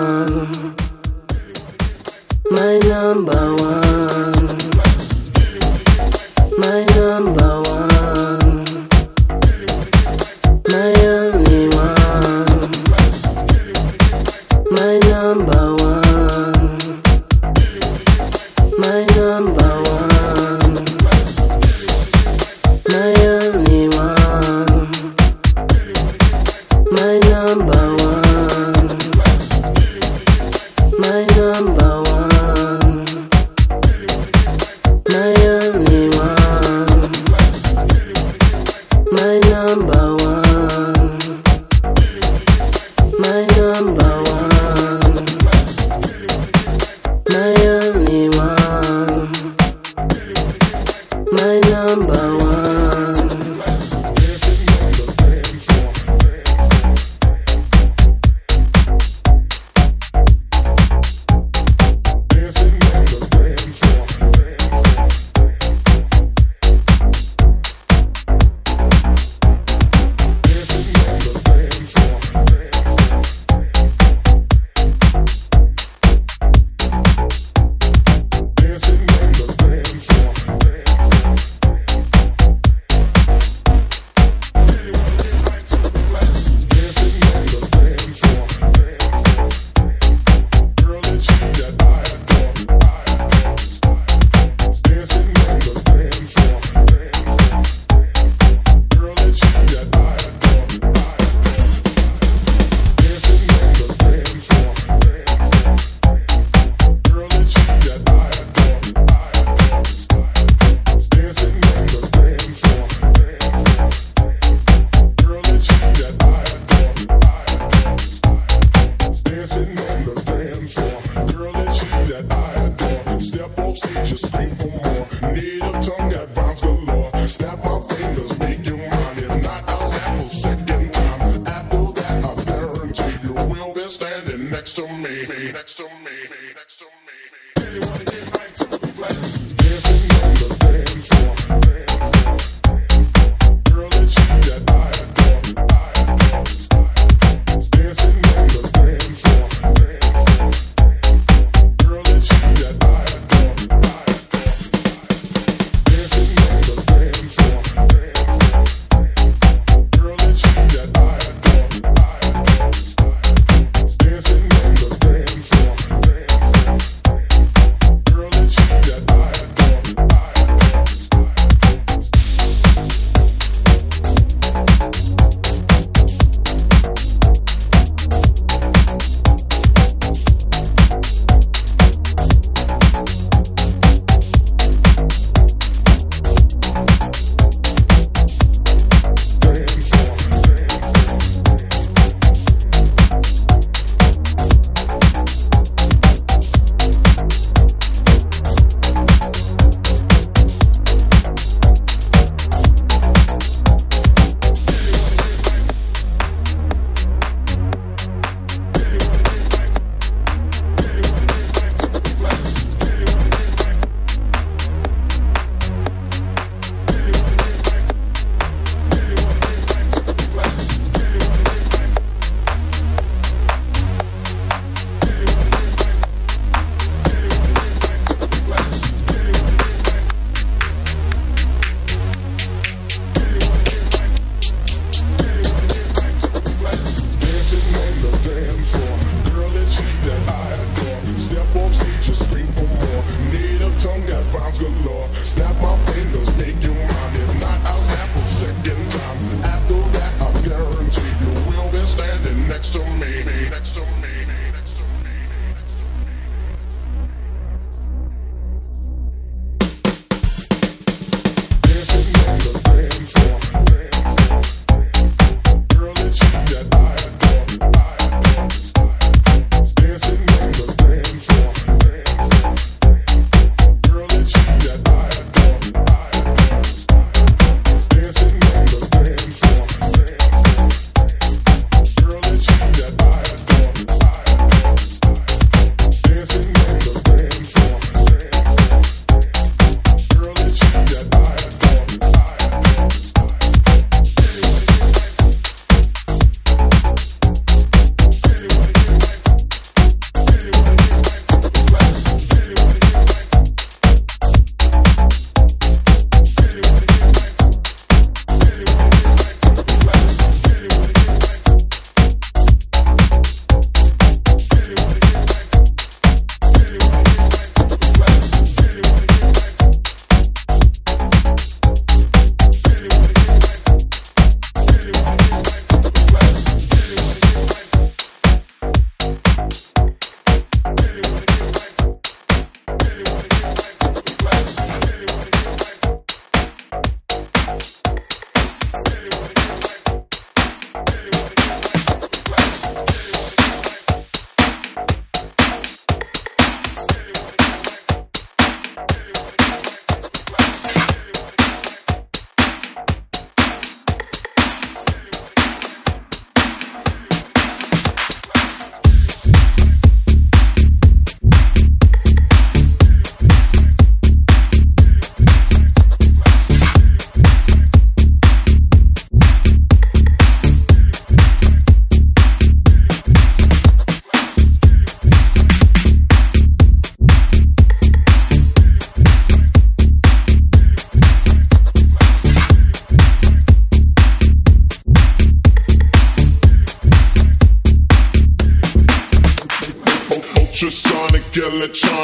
one, my number one. me, next to me.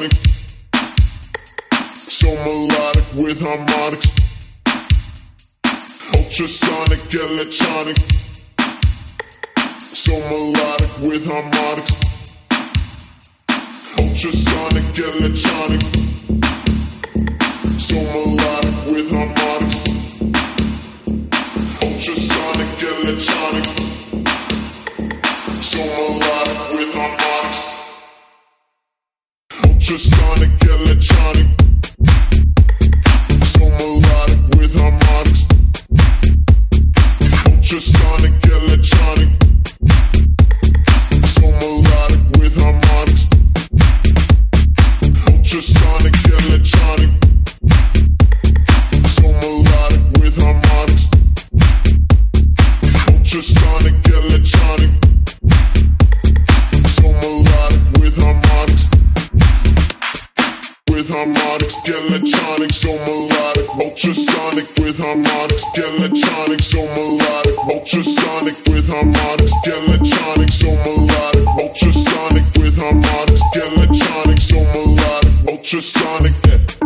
Electronic, so melodic with harmonics. Ultrasonic, electronic, so melodic with harmonics. Ultrasonic, electronic, so melodic harmonics, so melodic. Ultrasonic with harmonics, electronic, so melodic. Ultrasonic with harmonics, electronic, so melodic. Ultrasonic. Yeah.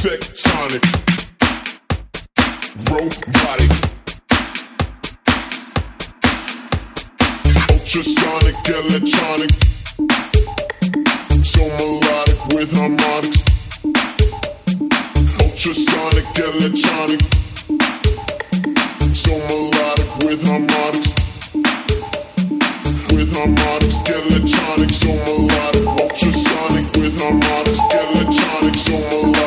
Tectonic, robotic. Ultrasonic, electronic, so melodic with harmonics. Ultrasonic, electronic, so melodic with harmonics. With harmonics, electronic, so melodic. Ultrasonic with harmonics, electronic, so melodic.